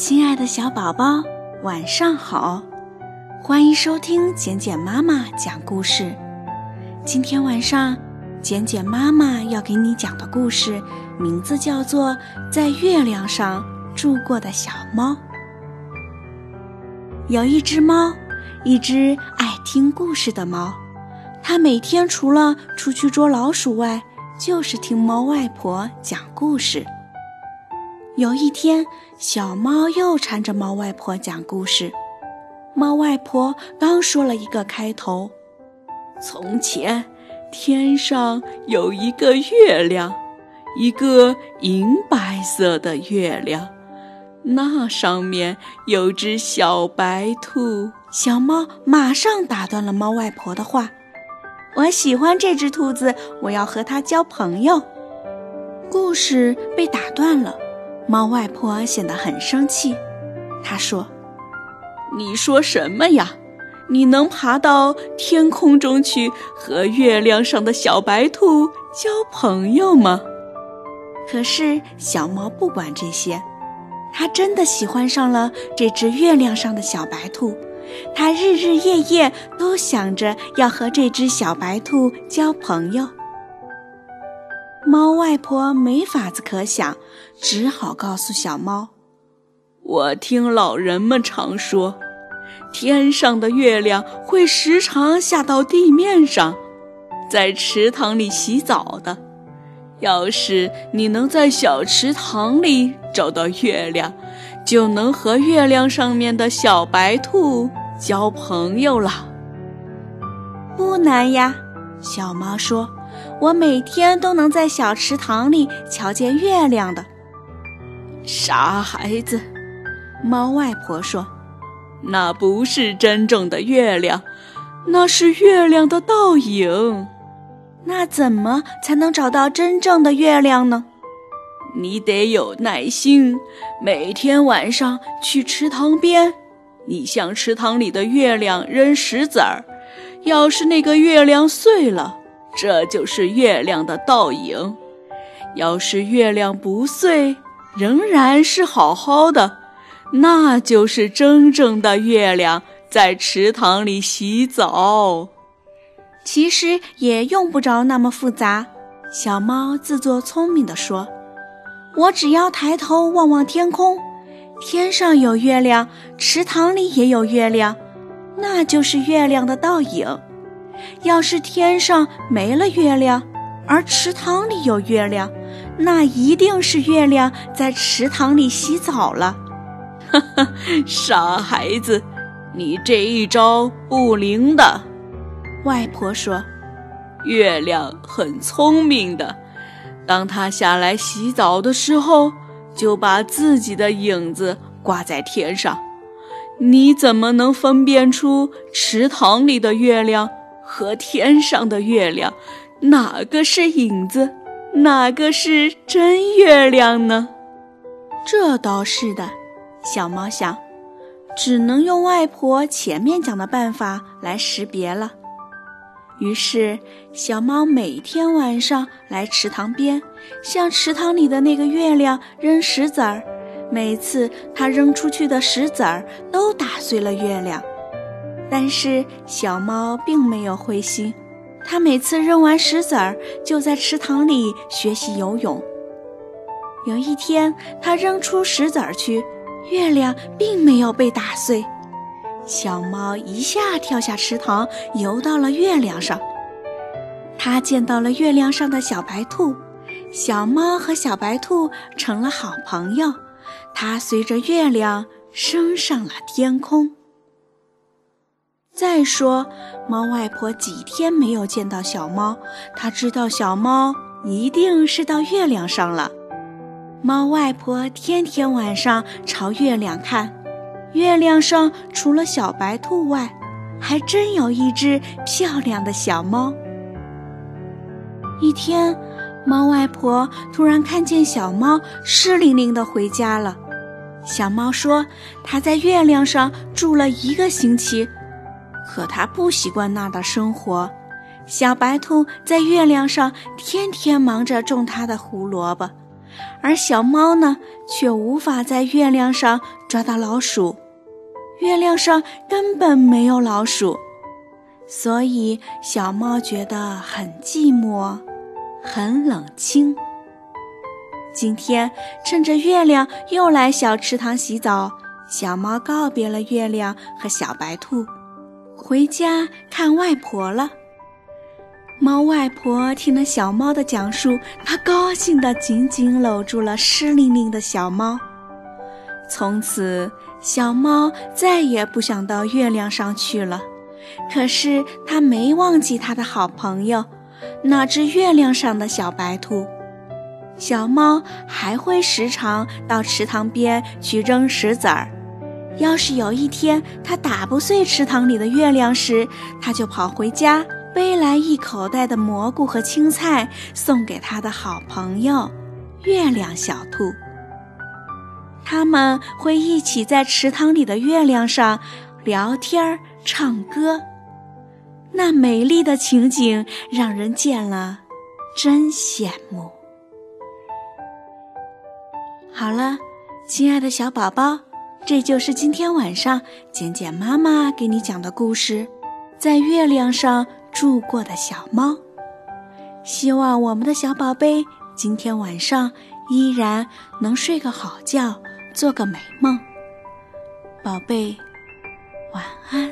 亲爱的小宝宝，晚上好！欢迎收听简简妈妈讲故事。今天晚上，简简妈妈要给你讲的故事名字叫做《在月亮上住过的小猫》。有一只猫，一只爱听故事的猫，它每天除了出去捉老鼠外，就是听猫外婆讲故事。有一天，小猫又缠着猫外婆讲故事。猫外婆刚说了一个开头：“从前，天上有一个月亮，一个银白色的月亮，那上面有只小白兔。”小猫马上打断了猫外婆的话：“我喜欢这只兔子，我要和它交朋友。”故事被打断了。猫外婆显得很生气，她说：“你说什么呀？你能爬到天空中去和月亮上的小白兔交朋友吗？”可是小猫不管这些，它真的喜欢上了这只月亮上的小白兔，它日日夜夜都想着要和这只小白兔交朋友。猫外婆没法子可想，只好告诉小猫：“我听老人们常说，天上的月亮会时常下到地面上，在池塘里洗澡的。要是你能在小池塘里找到月亮，就能和月亮上面的小白兔交朋友了。”不难呀，小猫说。我每天都能在小池塘里瞧见月亮的。傻孩子，猫外婆说：“那不是真正的月亮，那是月亮的倒影。那怎么才能找到真正的月亮呢？你得有耐心，每天晚上去池塘边，你向池塘里的月亮扔石子儿，要是那个月亮碎了。”这就是月亮的倒影。要是月亮不碎，仍然是好好的，那就是真正的月亮在池塘里洗澡。其实也用不着那么复杂。小猫自作聪明地说：“我只要抬头望望天空，天上有月亮，池塘里也有月亮，那就是月亮的倒影。”要是天上没了月亮，而池塘里有月亮，那一定是月亮在池塘里洗澡了。哈哈，傻孩子，你这一招不灵的。外婆说：“月亮很聪明的，当它下来洗澡的时候，就把自己的影子挂在天上。你怎么能分辨出池塘里的月亮？”和天上的月亮，哪个是影子，哪个是真月亮呢？这倒是的，小猫想，只能用外婆前面讲的办法来识别了。于是，小猫每天晚上来池塘边，向池塘里的那个月亮扔石子儿。每次它扔出去的石子儿都打碎了月亮。但是小猫并没有灰心，它每次扔完石子儿，就在池塘里学习游泳。有一天，它扔出石子儿去，月亮并没有被打碎，小猫一下跳下池塘，游到了月亮上。它见到了月亮上的小白兔，小猫和小白兔成了好朋友。它随着月亮升上了天空。再说，猫外婆几天没有见到小猫，她知道小猫一定是到月亮上了。猫外婆天天晚上朝月亮看，月亮上除了小白兔外，还真有一只漂亮的小猫。一天，猫外婆突然看见小猫湿淋淋的回家了。小猫说：“它在月亮上住了一个星期。”可他不习惯那儿的生活。小白兔在月亮上天天忙着种它的胡萝卜，而小猫呢，却无法在月亮上抓到老鼠。月亮上根本没有老鼠，所以小猫觉得很寂寞，很冷清。今天趁着月亮又来小池塘洗澡，小猫告别了月亮和小白兔，回家看外婆了。猫外婆听了小猫的讲述，她高兴地紧紧搂住了湿淋淋的小猫。从此，小猫再也不想到月亮上去了。可是，它没忘记它的好朋友，那只月亮上的小白兔。小猫还会时常到池塘边去扔石子儿。要是有一天它打不碎池塘里的月亮时，它就跑回家。背来一口袋的蘑菇和青菜，送给他的好朋友月亮小兔。他们会一起在池塘里的月亮上聊天、唱歌，那美丽的情景让人见了真羡慕。好了，亲爱的小宝宝，这就是今天晚上简简妈妈给你讲的故事，在月亮上。住过的小猫，希望我们的小宝贝今天晚上依然能睡个好觉，做个美梦。宝贝，晚安。